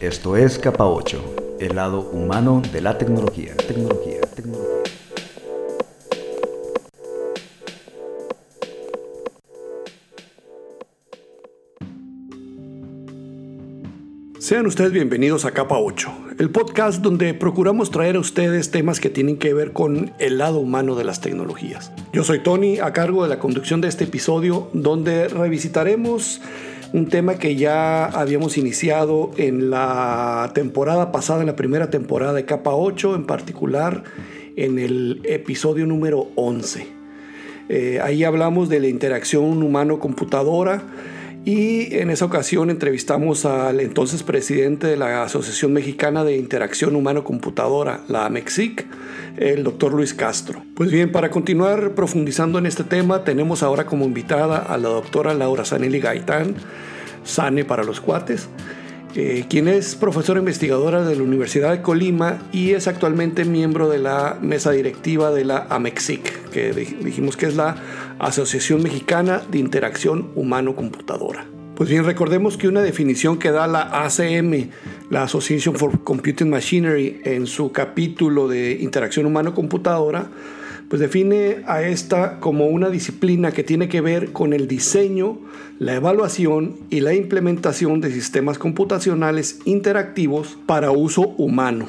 Esto es Capa 8, el lado humano de la tecnología. Tecnología, tecnología. Sean ustedes bienvenidos a Capa 8, el podcast donde procuramos traer a ustedes temas que tienen que ver con el lado humano de las tecnologías. Yo soy Tony, a cargo de la conducción de este episodio, donde revisitaremos un tema que ya habíamos iniciado en la temporada pasada, en la primera temporada de Capa 8, en particular en el episodio número 11. Eh, ahí hablamos de la interacción humano-computadora y en esa ocasión entrevistamos al entonces presidente de la Asociación Mexicana de Interacción Humano-Computadora, la AMEXIC, el doctor Luis Castro. Pues bien, para continuar profundizando en este tema, tenemos ahora como invitada a la doctora Laura Sanelli Gaitán, Sane para los cuates, eh, quien es profesora investigadora de la Universidad de Colima y es actualmente miembro de la mesa directiva de la AMEXIC, que dijimos que es la Asociación Mexicana de Interacción Humano-Computadora. Pues bien, recordemos que una definición que da la ACM, la Association for Computing Machinery, en su capítulo de interacción humano-computadora, pues define a esta como una disciplina que tiene que ver con el diseño, la evaluación y la implementación de sistemas computacionales interactivos para uso humano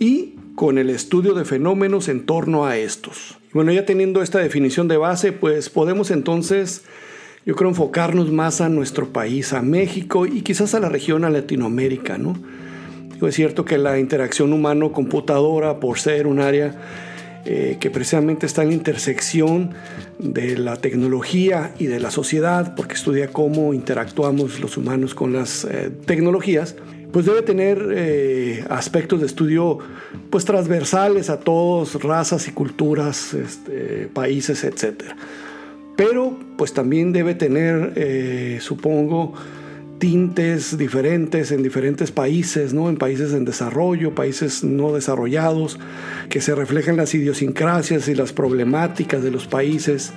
y con el estudio de fenómenos en torno a estos. Bueno, ya teniendo esta definición de base, pues podemos entonces, yo creo, enfocarnos más a nuestro país, a México y quizás a la región, a Latinoamérica, ¿no? es cierto que la interacción humano-computadora, por ser un área eh, que precisamente está en la intersección de la tecnología y de la sociedad, porque estudia cómo interactuamos los humanos con las eh, tecnologías, pues debe tener eh, aspectos de estudio pues transversales a todos, razas y culturas, este, países, etc. Pero pues también debe tener, supongo, tintes diferentes en diferentes países, ¿no? en países en desarrollo, países no desarrollados, que se reflejan las idiosincrasias y las problemáticas de los países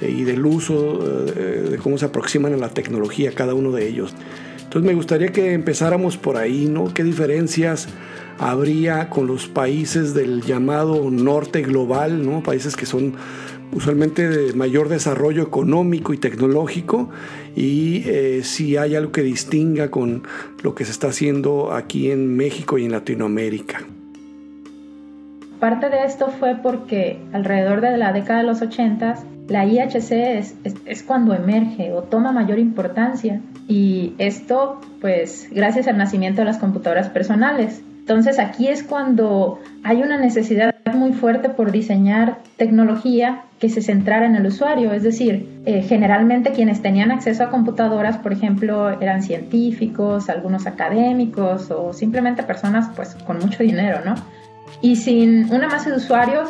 eh, y del uso, eh, de cómo se aproximan a la tecnología cada uno de ellos. Entonces me gustaría que empezáramos por ahí, ¿no? ¿Qué diferencias habría con los países del llamado norte global, ¿no? Países que son usualmente de mayor desarrollo económico y tecnológico y eh, si hay algo que distinga con lo que se está haciendo aquí en México y en Latinoamérica. Parte de esto fue porque alrededor de la década de los 80 la IHC es, es, cuando emerge o toma mayor importancia y esto pues gracias al nacimiento de las computadoras personales. Entonces aquí es cuando hay una necesidad muy fuerte por diseñar tecnología que se centrara en el usuario, es decir, eh, generalmente quienes tenían acceso a computadoras, por ejemplo, eran científicos, algunos académicos o simplemente personas pues con mucho dinero, ¿no? Y sin una masa de usuarios,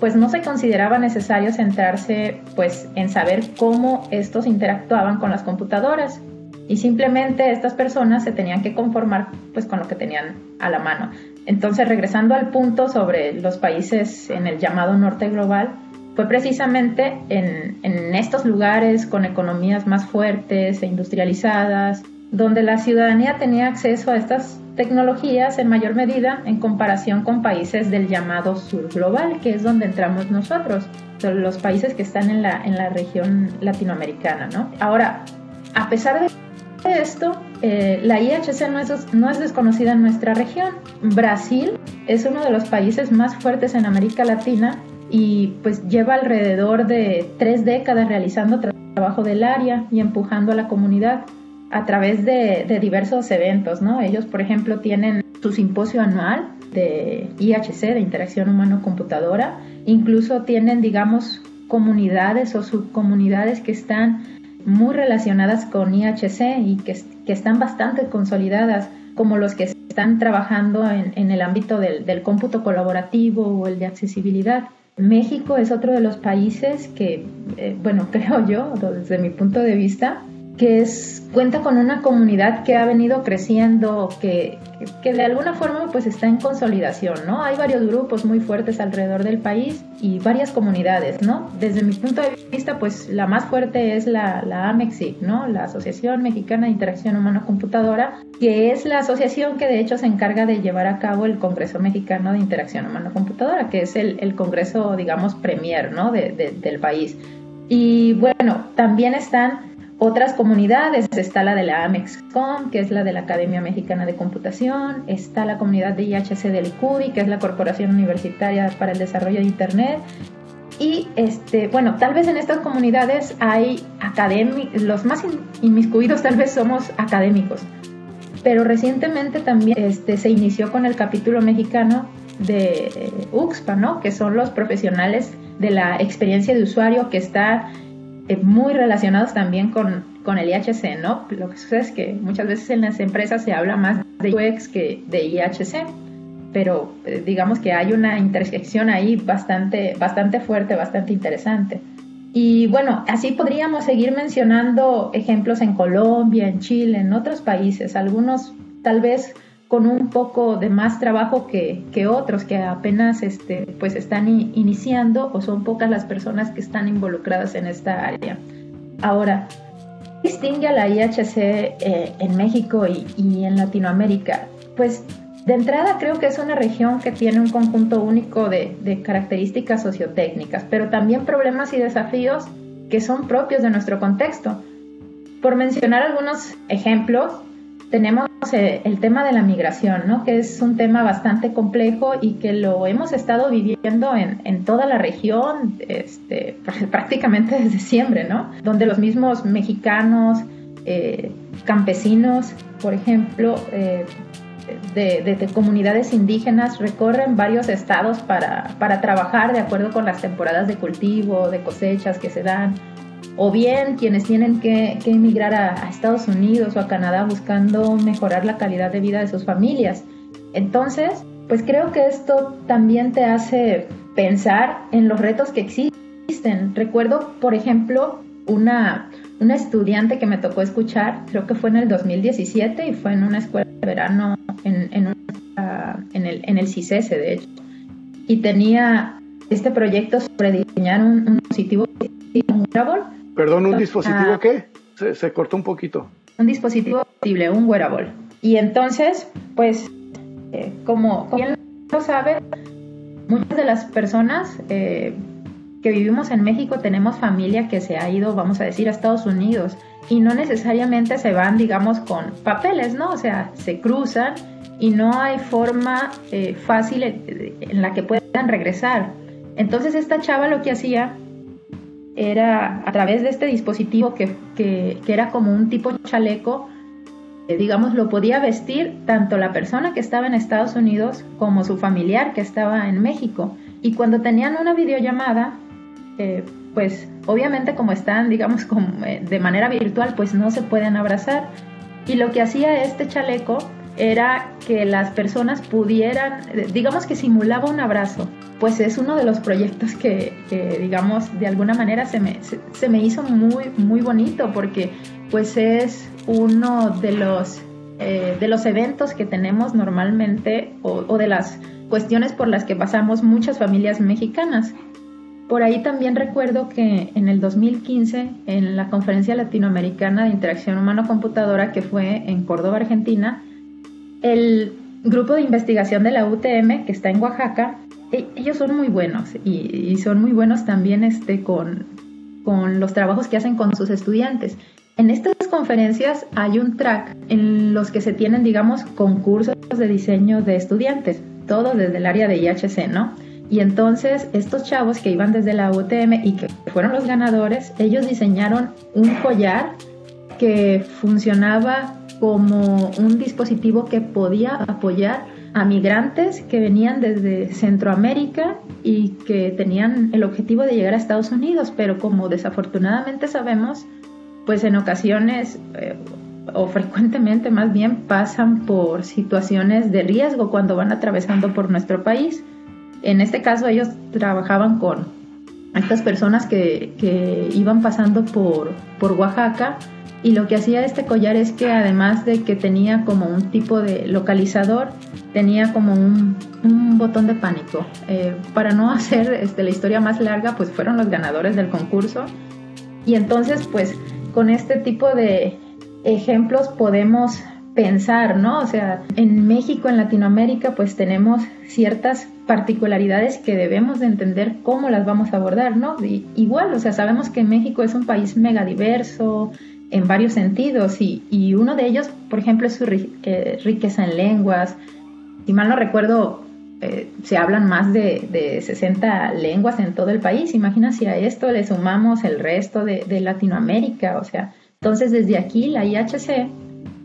pues no se consideraba necesario centrarse pues en saber cómo estos interactuaban con las computadoras y simplemente estas personas se tenían que conformar pues con lo que tenían a la mano. Entonces, regresando al punto sobre los países en el llamado norte global, fue precisamente en, estos lugares con economías más fuertes e industrializadas, donde la ciudadanía tenía acceso a estas tecnologías en mayor medida en comparación con países del llamado sur global, que es donde entramos nosotros, los países que están en la, en la región latinoamericana. ¿no? Ahora, a pesar de esto, eh, la IHC no es, no es desconocida en nuestra región. Brasil es uno de los países más fuertes en América Latina y pues lleva alrededor de tres décadas realizando trabajo del área y empujando a la comunidad a través de, diversos eventos, ¿no? Ellos, por ejemplo, tienen su simposio anual de IHC, de interacción humano-computadora, incluso tienen, digamos, comunidades o subcomunidades que están muy relacionadas con IHC y que, que están bastante consolidadas, como los que están trabajando en, en el ámbito del, del cómputo colaborativo o el de accesibilidad. México es otro de los países que, eh, bueno, creo yo, desde mi punto de vista, que es, cuenta con una comunidad que ha venido creciendo, que, que, de alguna forma pues está en consolidación, ¿no? Hay varios grupos muy fuertes alrededor del país y varias comunidades, ¿no? Desde mi punto de vista pues la más fuerte es la, la AMEXIC, ¿no? La Asociación Mexicana de Interacción Humano-Computadora, que es la asociación que de hecho se encarga de llevar a cabo el Congreso Mexicano de Interacción Humano-Computadora, que es el, el, congreso, digamos, premier, ¿no? De, del país. Y bueno, también están otras comunidades, está la de la AMEXCOM, que es la de la Academia Mexicana de Computación, está la comunidad de IHC del ICUDI, que es la Corporación Universitaria para el Desarrollo de Internet. Y este, bueno, tal vez en estas comunidades hay académicos, los más inmiscuidos tal vez somos académicos, pero recientemente también este, se inició con el capítulo mexicano de UXPA, ¿no? que son los profesionales de la experiencia de usuario que está eh, muy relacionados también con, con, el IHC, ¿no? Lo que sucede es que muchas veces en las empresas se habla más de UX que de IHC, pero eh, digamos que hay una intersección ahí bastante, bastante fuerte, bastante interesante. Y bueno, así podríamos seguir mencionando ejemplos en Colombia, en Chile, en otros países, algunos tal vez con un poco de más trabajo que, que otros que apenas este, pues están iniciando o son pocas las personas que están involucradas en esta área. Ahora, ¿qué distingue a la IHC eh, en México y, y en Latinoamérica? Pues de entrada creo que es una región que tiene un conjunto único de, de, características sociotécnicas, pero también problemas y desafíos que son propios de nuestro contexto. Por mencionar algunos ejemplos, tenemos eh, el tema de la migración, ¿no? que es un tema bastante complejo y que lo hemos estado viviendo en, en toda la región este, prácticamente desde siempre, ¿no? donde los mismos mexicanos, eh, campesinos, por ejemplo, eh, de, de, comunidades indígenas recorren varios estados para, para trabajar de acuerdo con las temporadas de cultivo, de cosechas que se dan o bien quienes tienen que, emigrar a, Estados Unidos o a Canadá buscando mejorar la calidad de vida de sus familias. Entonces, pues creo que esto también te hace pensar en los retos que existen. Recuerdo, por ejemplo, una, una estudiante que me tocó escuchar, creo que fue en el 2017 y fue en una escuela de verano en, en, en, el, en el CICES, de hecho. Y tenía este proyecto sobre diseñar un, un dispositivo, un Perdón, ¿un dispositivo ah. qué? Se, cortó un poquito. Un dispositivo posible, un wearable. Y entonces, pues, eh, como, como bien lo sabe, muchas de las personas eh, que vivimos en México tenemos familia que se ha ido, vamos a decir, a Estados Unidos y no necesariamente se van, digamos, con papeles, ¿no? O sea, se cruzan y no hay forma eh, fácil en la que puedan regresar. Entonces esta chava lo que hacía era a través de este dispositivo que, que, era como un tipo chaleco, digamos, lo podía vestir tanto la persona que estaba en Estados Unidos como su familiar que estaba en México. Y cuando tenían una videollamada, eh, pues obviamente como están, digamos, como, eh, de manera virtual, pues no se pueden abrazar. Y lo que hacía este chaleco era que las personas pudieran, digamos que simulaba un abrazo, pues es uno de los proyectos que, digamos, de alguna manera se me, se, me, hizo muy, muy bonito porque pues es uno de los, eh, de los eventos que tenemos normalmente o, o de las cuestiones por las que pasamos muchas familias mexicanas. Por ahí también recuerdo que en el 2015, en la Conferencia Latinoamericana de Interacción Humano-Computadora que fue en Córdoba, Argentina, el grupo de investigación de la UTM, que está en Oaxaca, e, ellos son muy buenos y, son muy buenos también este, con, con los trabajos que hacen con sus estudiantes. En estas conferencias hay un track en los que se tienen, digamos, concursos de diseño de estudiantes, todo desde el área de IHC, ¿no? Y entonces estos chavos que iban desde la UTM y que fueron los ganadores, ellos diseñaron un collar que funcionaba como un dispositivo que podía apoyar a migrantes que venían desde Centroamérica y que tenían el objetivo de llegar a Estados Unidos, pero como desafortunadamente sabemos, pues en ocasiones eh, o frecuentemente más bien pasan por situaciones de riesgo cuando van atravesando por nuestro país. En este caso ellos trabajaban con estas personas que, que iban pasando por, por Oaxaca Y lo que hacía este collar es que además de que tenía como un tipo de localizador, tenía como un, botón de pánico. Eh, para no hacer este, la historia más larga, pues fueron los ganadores del concurso. Y entonces, pues con este tipo de ejemplos podemos pensar, ¿no? O sea, en México, en Latinoamérica, pues tenemos ciertas particularidades que debemos de entender cómo las vamos a abordar, ¿no? igual, o sea, sabemos que México es un país megadiverso en varios sentidos y, uno de ellos, por ejemplo, es su riqueza en lenguas. Si mal no recuerdo, eh, se hablan más de, de, 60 lenguas en todo el país. Imagina si a esto le sumamos el resto de, de Latinoamérica, o sea, entonces desde aquí la IHC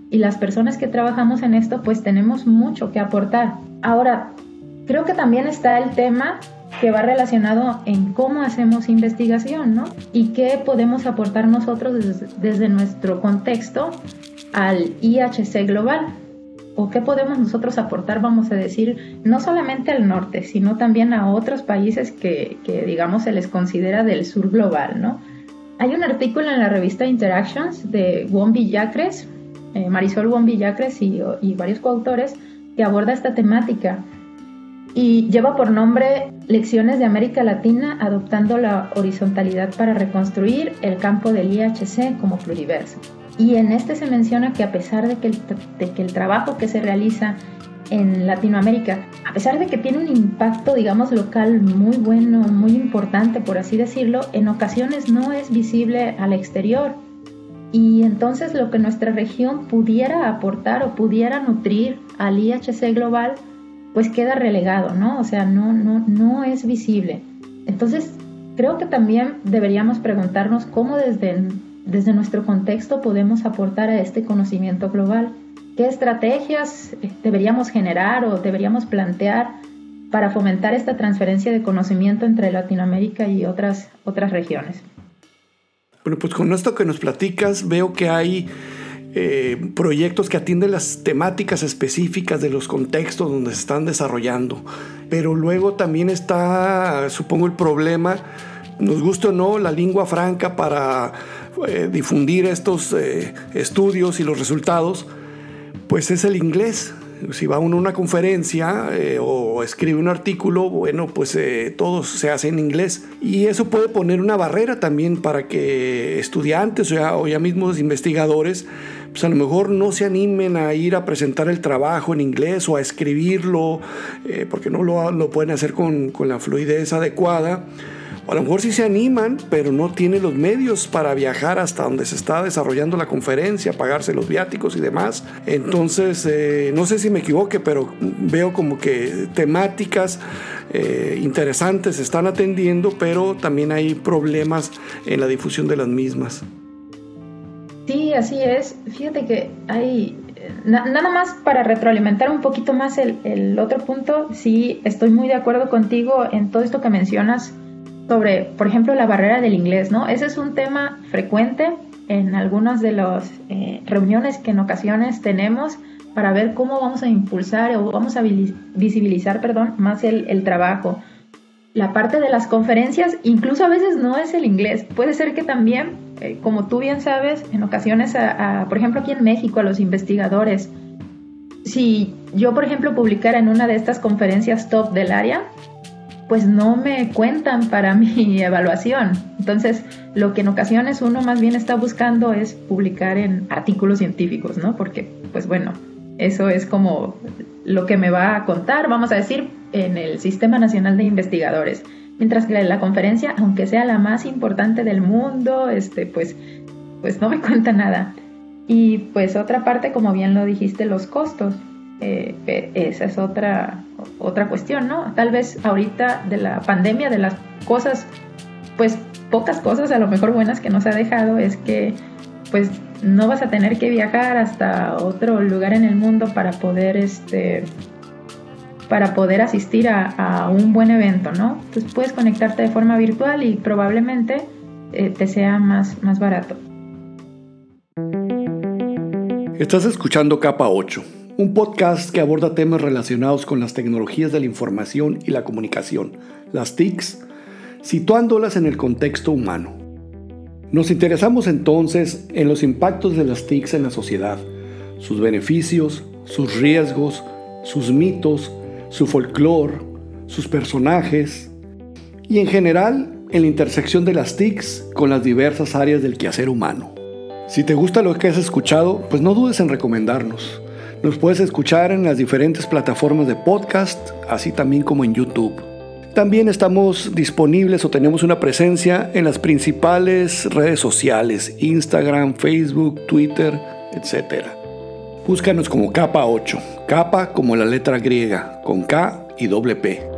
y las personas que trabajamos en esto pues tenemos mucho que aportar. Ahora, creo que también está el tema que va relacionado en cómo hacemos investigación, ¿no? Y qué podemos aportar nosotros desde, nuestro contexto al IHC global. O qué podemos nosotros aportar, vamos a decir, no solamente al norte, sino también a otros países que, digamos, se les considera del sur global, ¿no? Hay un artículo en la revista Interactions de Juan Villacres, eh, Marisol Juan Villacres y, y varios coautores, que aborda esta temática y lleva por nombre Lecciones de América Latina adoptando la horizontalidad para reconstruir el campo del IHC como pluriverso. Y en este se menciona que a pesar de que el, de que el trabajo que se realiza en Latinoamérica, a pesar de que tiene un impacto, digamos, local muy bueno, muy importante, por así decirlo, en ocasiones no es visible al exterior. Y entonces lo que nuestra región pudiera aportar o pudiera nutrir al IHC global pues queda relegado, ¿no? O sea, no, no, no es visible. Entonces, creo que también deberíamos preguntarnos cómo desde, desde nuestro contexto podemos aportar a este conocimiento global. ¿Qué estrategias deberíamos generar o deberíamos plantear para fomentar esta transferencia de conocimiento entre Latinoamérica y otras, otras regiones? Bueno, pues con esto que nos platicas, veo que hay eh, proyectos que atienden las temáticas específicas de los contextos donde se están desarrollando. Pero luego también está, supongo, el problema, nos gusta o no, la lengua franca para eh, difundir estos eh, estudios y los resultados, pues es el inglés. Si va uno a una conferencia o escribe un artículo, bueno, pues todo se hace en inglés. Y eso puede poner una barrera también para que estudiantes o ya, o ya mismos investigadores pues a lo mejor no se animen a ir a presentar el trabajo en inglés o a escribirlo, eh, porque no lo, lo, pueden hacer con, con la fluidez adecuada. A lo mejor sí se animan, pero no tienen los medios para viajar hasta donde se está desarrollando la conferencia, pagarse los viáticos y demás. Entonces, eh, no sé si me equivoque, pero veo como que temáticas eh, interesantes se están atendiendo, pero también hay problemas en la difusión de las mismas. Sí, así es. Fíjate que hay, nada más para retroalimentar un poquito más el, otro punto, sí, estoy muy de acuerdo contigo en todo esto que mencionas sobre, por ejemplo, la barrera del inglés, ¿no? Ese es un tema frecuente en algunas de las eh, reuniones que en ocasiones tenemos para ver cómo vamos a impulsar o vamos a visibilizar, perdón, más el, el trabajo. La parte de las conferencias, incluso a veces no es el inglés, puede ser que también eh, como tú bien sabes, en ocasiones, por ejemplo aquí en México, a los investigadores, si yo, por ejemplo, publicara en una de estas conferencias top del área, pues no me cuentan para mi evaluación. Entonces, lo que en ocasiones uno más bien está buscando es publicar en artículos científicos, ¿no? Porque, pues bueno, eso es como lo que me va a contar, vamos a decir, en el Sistema Nacional de Investigadores. Mientras que la conferencia, aunque sea la más importante del mundo, este, pues, pues no me cuenta nada. Y pues otra parte, como bien lo dijiste, los costos. Eh, esa es otra, otra cuestión, ¿no? Tal vez ahorita de la pandemia, de las cosas, pues pocas cosas a lo mejor buenas que nos ha dejado es que pues no vas a tener que viajar hasta otro lugar en el mundo para poder este para poder asistir a, un buen evento, ¿no? Entonces puedes conectarte de forma virtual y probablemente eh, te sea más, más barato. Estás escuchando Capa 8, un podcast que aborda temas relacionados con las tecnologías de la información y la comunicación, las TICs, situándolas en el contexto humano. Nos interesamos entonces en los impactos de las TICs en la sociedad, sus beneficios, sus riesgos, sus mitos, su folclore, sus personajes y en general en la intersección de las TICs con las diversas áreas del quehacer humano. Si te gusta lo que has escuchado, pues no dudes en recomendarnos. Nos puedes escuchar en las diferentes plataformas de podcast, así también como en YouTube. También estamos disponibles o tenemos una presencia en las principales redes sociales, Instagram, Facebook, Twitter, etc. Búscanos como capa 8, capa como la letra griega, con K y doble P.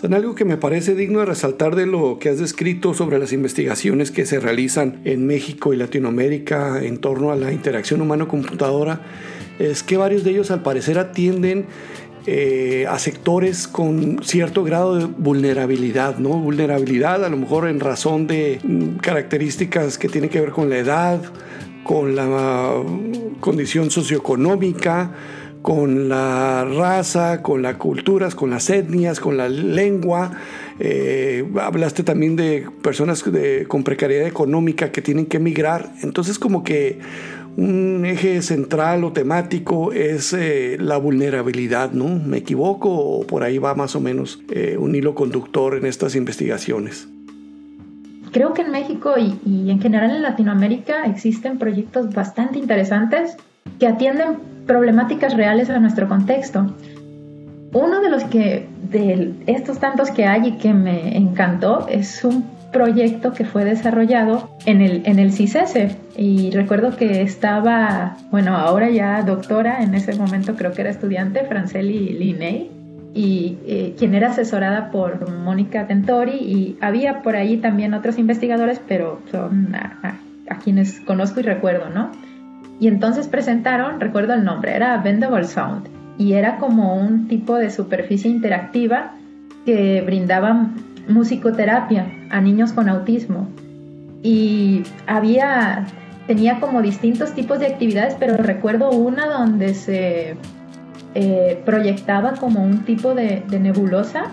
Son algo que me parece digno de resaltar de lo que has descrito sobre las investigaciones que se realizan en México y Latinoamérica en torno a la interacción humano-computadora es que varios de ellos al parecer atienden eh, a sectores con cierto grado de vulnerabilidad, ¿no? Vulnerabilidad a lo mejor en razón de mm, características que tienen que ver con la edad, con la condición socioeconómica, con la raza, con las culturas, con las etnias, con la lengua. Eh, hablaste también de personas con precariedad económica que tienen que emigrar. Entonces como que un eje central o temático es eh, la vulnerabilidad, ¿no? ¿Me equivoco o por ahí va más o menos eh, un hilo conductor en estas investigaciones? Creo que en México y en general en Latinoamérica existen proyectos bastante interesantes que atienden problemáticas reales a nuestro contexto. Uno de los que, de estos tantos que hay y que me encantó, es un proyecto que fue desarrollado en el, en el CICESE. Y recuerdo que estaba, bueno, ahora ya doctora, en ese momento creo que era estudiante, Franceli Linney, y eh, quien era asesorada por Mónica Tentori, y había por ahí también otros investigadores, pero son a, a quienes conozco y recuerdo, ¿no? Y entonces presentaron, recuerdo el nombre, era Bendable Sound. Y era como un tipo de superficie interactiva que brindaba musicoterapia a niños con autismo. Y había, tenía como distintos tipos de actividades, pero recuerdo una donde se eh, proyectaba como un tipo de, nebulosa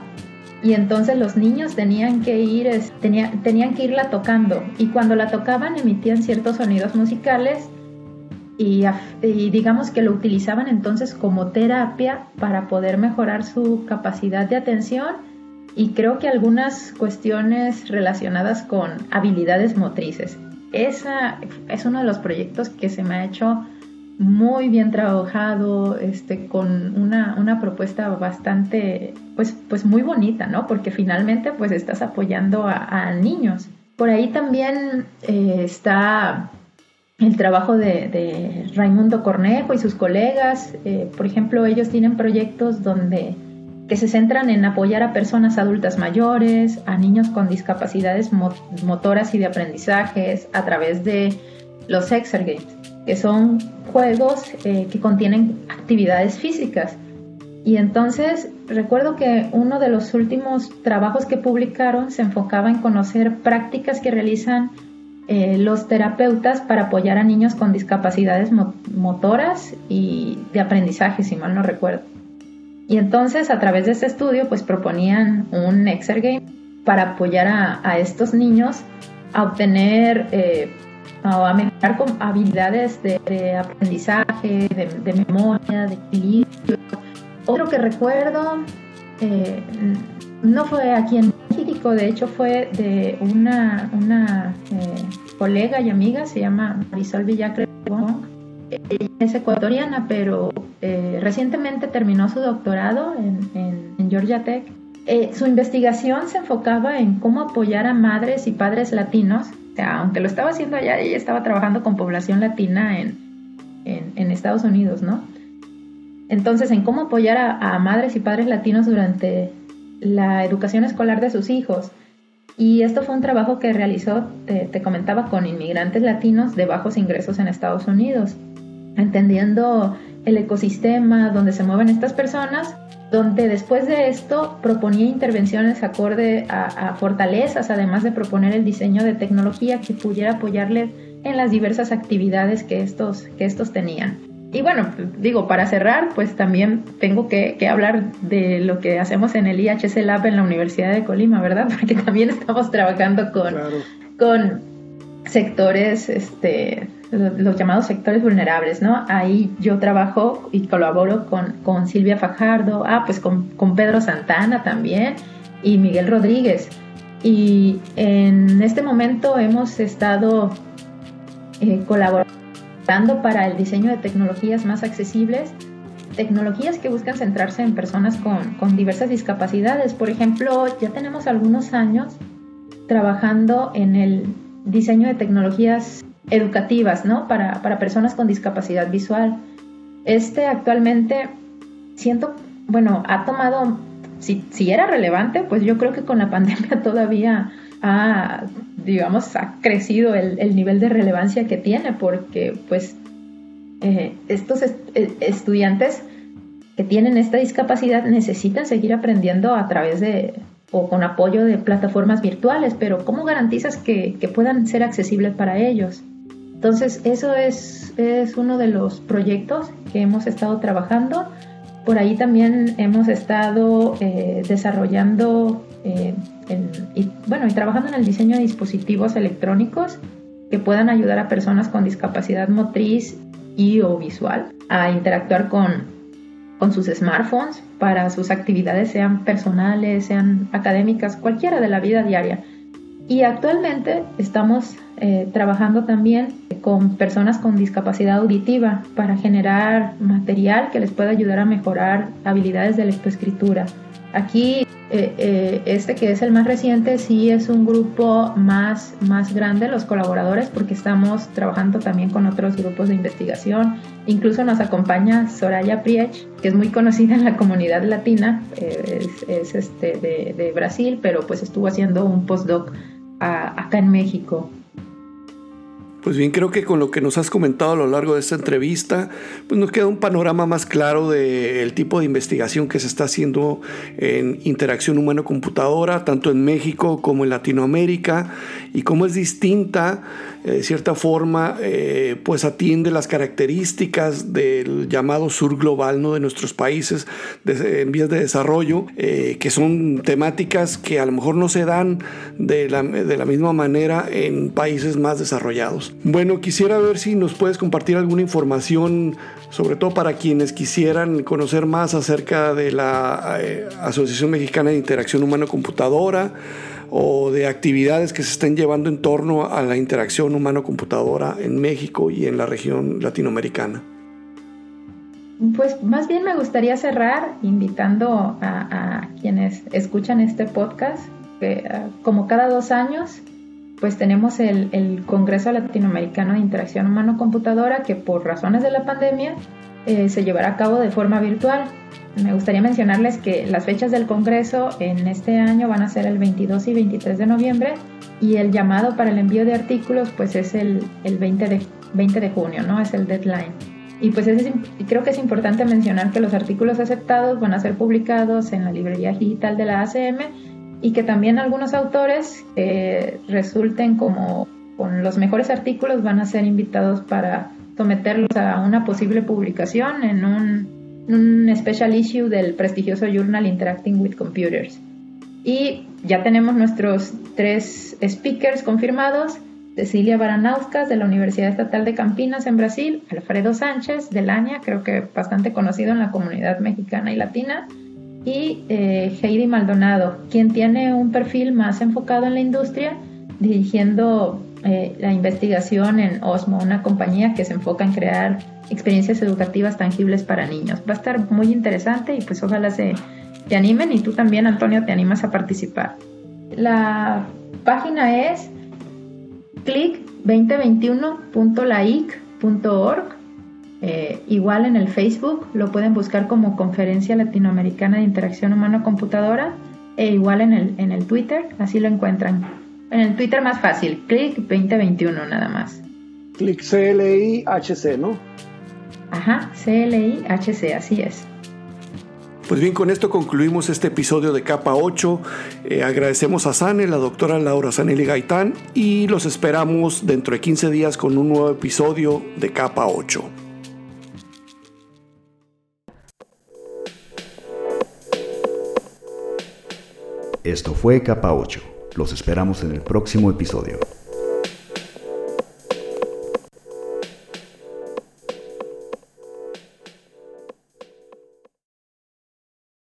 y entonces los niños tenían que ir tenían que irla tocando y cuando la tocaban emitían ciertos sonidos musicales y, digamos que lo utilizaban entonces como terapia para poder mejorar su capacidad de atención y creo que algunas cuestiones relacionadas con habilidades motrices. Esa es uno de los proyectos que se me ha hecho muy bien trabajado, este, con una, una, propuesta bastante, pues, pues muy bonita, ¿no? Porque finalmente pues estás apoyando a, niños. Por ahí también eh, está el trabajo de, Raimundo Cornejo y sus colegas. Eh, por ejemplo, ellos tienen proyectos donde que se centran en apoyar a personas adultas mayores, a niños con discapacidades motoras y de aprendizajes a través de los Exergates, que son juegos eh, que contienen actividades físicas. Y entonces recuerdo que uno de los últimos trabajos que publicaron se enfocaba en conocer prácticas que realizan eh, los terapeutas para apoyar a niños con discapacidades motoras y de aprendizaje, si mal no recuerdo. Y entonces a través de este estudio pues proponían un Exergame para apoyar a, estos niños a obtener eh, a mejorar con habilidades de, aprendizaje, de, memoria, de equilibrio. Otro que recuerdo eh, no fue aquí en México, de hecho fue de una, una eh, colega y amiga, se llama Marisol Villacre es ecuatoriana, pero eh, recientemente terminó su doctorado en, Georgia Tech. Eh, su investigación se enfocaba en cómo apoyar a madres y padres latinos. O sea, aunque lo estaba haciendo allá, ella estaba trabajando con población latina en, en Estados Unidos, ¿no? Entonces, en cómo apoyar a madres y padres latinos durante la educación escolar de sus hijos. Y esto fue un trabajo que realizó, te, comentaba, con inmigrantes latinos de bajos ingresos en Estados Unidos, entendiendo el ecosistema donde se mueven estas personas, donde después de esto proponía intervenciones acorde a, fortalezas, además de proponer el diseño de tecnología que pudiera apoyarles en las diversas actividades que estos, que estos tenían. Y bueno, digo, para cerrar, pues también tengo que, hablar de lo que hacemos en el IHC Lab en la Universidad de Colima, ¿verdad? Porque también estamos trabajando con, con sectores, este, los, llamados sectores vulnerables, ¿no? Ahí yo trabajo y colaboro con, con Silvia Fajardo, ah, pues con, con Pedro Santana también y Miguel Rodríguez. Y en este momento hemos estado eh, colaborando para el diseño de tecnologías más accesibles, tecnologías que buscan centrarse en personas con, con diversas discapacidades. Por ejemplo, ya tenemos algunos años trabajando en el diseño de tecnologías educativas, ¿no? Para, para personas con discapacidad visual. Este actualmente siento, bueno, ha tomado si, si era relevante, pues yo creo que con la pandemia todavía ha, digamos, ha crecido el, nivel de relevancia que tiene, porque pues eh, estos eh, estudiantes que tienen esta discapacidad necesitan seguir aprendiendo a través de o con apoyo de plataformas virtuales, pero ¿cómo garantizas que, que puedan ser accesibles para ellos? Entonces, eso es, es uno de los proyectos que hemos estado trabajando. Por ahí también hemos estado eh, desarrollando eh, y, bueno, y trabajando en el diseño de dispositivos electrónicos que puedan ayudar a personas con discapacidad motriz y o visual a interactuar con, sus smartphones para sus actividades, sean personales, sean académicas, cualquiera de la vida diaria. Y actualmente estamos eh, trabajando también con personas con discapacidad auditiva para generar material que les pueda ayudar a mejorar habilidades de lectoescritura. Aquí, eh, eh, este que es el más reciente, sí es un grupo más, más grande, los colaboradores, porque estamos trabajando también con otros grupos de investigación. Incluso nos acompaña Soraya Priech, que es muy conocida en la comunidad latina, es, este, de, de Brasil, pero pues estuvo haciendo un postdoc acá en México. Pues bien, creo que con lo que nos has comentado a lo largo de esta entrevista, pues nos queda un panorama más claro del tipo de investigación que se está haciendo en interacción humano-computadora, tanto en México como en Latinoamérica, y cómo es distinta eh, de cierta forma, eh, pues atiende las características del llamado sur global ¿no? de nuestros países en vías de desarrollo, eh, que son temáticas que a lo mejor no se dan de la, de la misma manera en países más desarrollados. Bueno, quisiera ver si nos puedes compartir alguna información, sobre todo para quienes quisieran conocer más acerca de la Asociación Mexicana de Interacción Humano-Computadora o de actividades que se estén llevando en torno a la interacción humano-computadora en México y en la región latinoamericana? Pues más bien me gustaría cerrar invitando a, quienes escuchan este podcast, que ah, como cada dos años, pues tenemos el, Congreso Latinoamericano de Interacción Humano-Computadora que por razones de la pandemia eh, se llevará a cabo de forma virtual. Me gustaría mencionarles que las fechas del Congreso en este año van a ser el 22 y 23 de noviembre y el llamado para el envío de artículos pues es el, el 20, de, 20 de junio, ¿no? Es el deadline. Y pues es, creo que es importante mencionar que los artículos aceptados van a ser publicados en la librería digital de la ACM y que también algunos autores eh, resulten como con los mejores artículos van a ser invitados para someterlos a una posible publicación en un, special issue del prestigioso journal Interacting with Computers. Y ya tenemos nuestros tres speakers confirmados. Cecilia Baranauskas de la Universidad Estatal de Campinas en Brasil, Alfredo Sánchez de Lania, creo que bastante conocido en la comunidad mexicana y latina, y eh, Heidi Maldonado, quien tiene un perfil más enfocado en la industria, dirigiendo eh, la investigación en Osmo, una compañía que se enfoca en crear experiencias educativas tangibles para niños. Va a estar muy interesante y pues ojalá se te animen y tú también, Antonio, te animas a participar. La página es click2021.laic.org. Eh, igual en el Facebook lo pueden buscar como Conferencia Latinoamericana de Interacción Humano-Computadora e igual en el, en el Twitter, así lo encuentran. En el Twitter más fácil, clic 2021 nada más. Clic CLIHC, ¿no? Ajá, CLIHC, así es. Pues bien, con esto concluimos este episodio de Capa 8. Eh, agradecemos a Sane, la doctora Laura Sanelli Gaitán, y los esperamos dentro de 15 días con un nuevo episodio de Capa 8. Esto fue Capa 8. Los esperamos en el próximo episodio.